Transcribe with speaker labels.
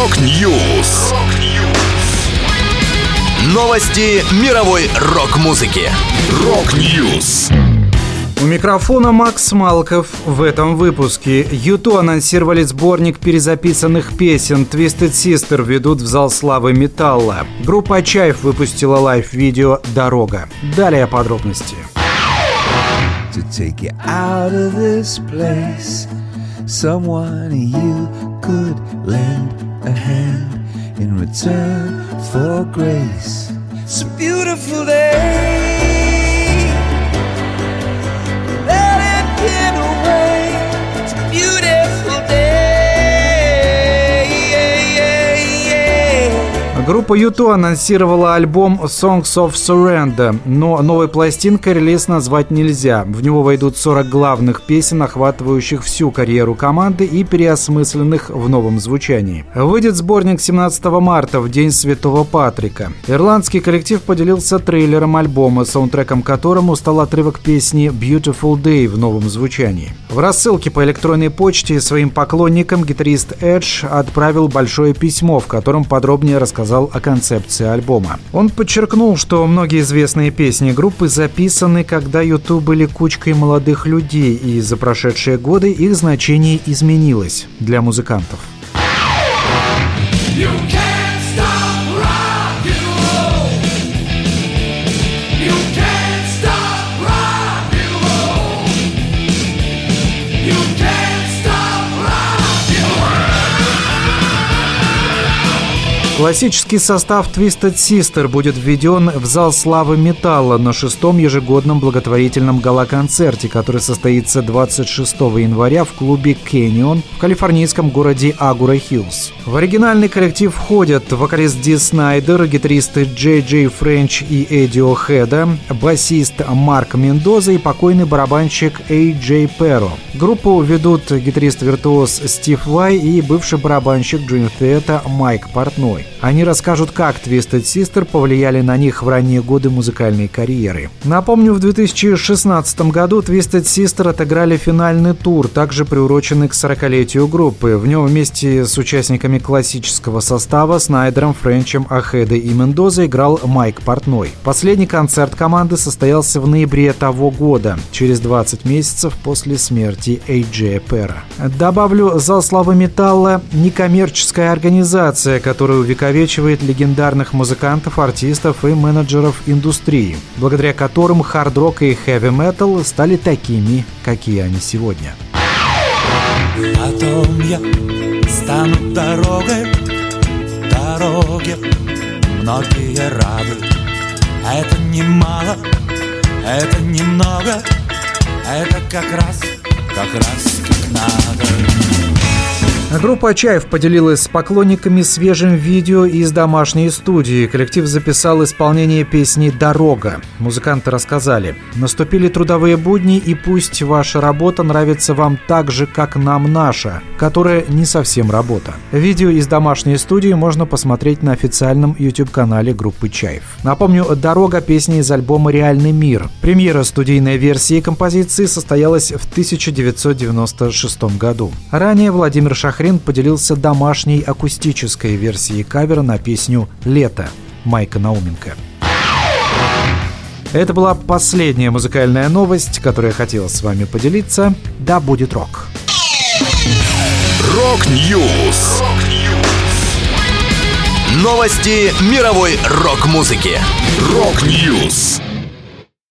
Speaker 1: Rock News. Новости мировой рок-музыки. Rock News.
Speaker 2: У микрофона Макс Малков. В этом выпуске U2 анонсировали сборник перезаписанных песен Twisted Sister ведут в зал славы металла. Группа Чайф выпустила live-видео «Дорога». Далее подробности. To take you out of this place Someone you could lend a hand In return for grace. It's a beautiful day Группа YouTube анонсировала альбом Songs of Surrender, но новой пластинкой релиз назвать нельзя. В него войдут 40 главных песен, охватывающих всю карьеру команды и переосмысленных в новом звучании. Выйдет сборник 17 марта, в День Святого Патрика. Ирландский коллектив поделился трейлером альбома, саундтреком которому стал отрывок песни Beautiful Day в новом звучании. В рассылке по электронной почте своим поклонникам гитарист Эдж отправил большое письмо, в котором подробнее рассказал рассказал о концепции альбома. Он подчеркнул, что многие известные песни группы записаны, когда YouTube были кучкой молодых людей, и за прошедшие годы их значение изменилось для музыкантов. You can Классический состав Twisted Sister будет введен в зал славы металла на шестом ежегодном благотворительном гала-концерте, который состоится 26 января в клубе Canyon в калифорнийском городе Агура Хиллз. В оригинальный коллектив входят вокалист Ди Снайдер, гитаристы Джей Джей Френч и Эдди О'Хеда, басист Марк Мендоза и покойный барабанщик Эй Джей Перро. Группу ведут гитарист-виртуоз Стив Вай и бывший барабанщик Dream Майк Портной. Они расскажут, как Twisted Sister повлияли на них в ранние годы музыкальной карьеры. Напомню, в 2016 году Twisted Sister отыграли финальный тур, также приуроченный к 40-летию группы. В нем вместе с участниками классического состава Снайдером, Френчем, Ахедой и Мендозой играл Майк Портной. Последний концерт команды состоялся в ноябре того года, через 20 месяцев после смерти Эйджея Пера. Добавлю, зал славы металла – некоммерческая организация, увековечивает увековечивает легендарных музыкантов, артистов и менеджеров индустрии, благодаря которым хард-рок и хэви-метал стали такими, какие они сегодня. Потом я стану дорогой, дороге многие рады. Это немало, это немного, это как раз, как раз как надо. Группа Чаев поделилась с поклонниками свежим видео из домашней студии. Коллектив записал исполнение песни «Дорога». Музыканты рассказали. «Наступили трудовые будни, и пусть ваша работа нравится вам так же, как нам наша, которая не совсем работа». Видео из домашней студии можно посмотреть на официальном YouTube-канале группы Чаев. Напомню, «Дорога» — песня из альбома «Реальный мир». Премьера студийной версии композиции состоялась в 1996 году. Ранее Владимир Шах Хрен поделился домашней акустической версией кавера на песню «Лето» Майка Науменко. Это была последняя музыкальная новость, которую я хотел с вами поделиться. Да будет рок!
Speaker 1: Rock News! Новости мировой рок-музыки. Rock News!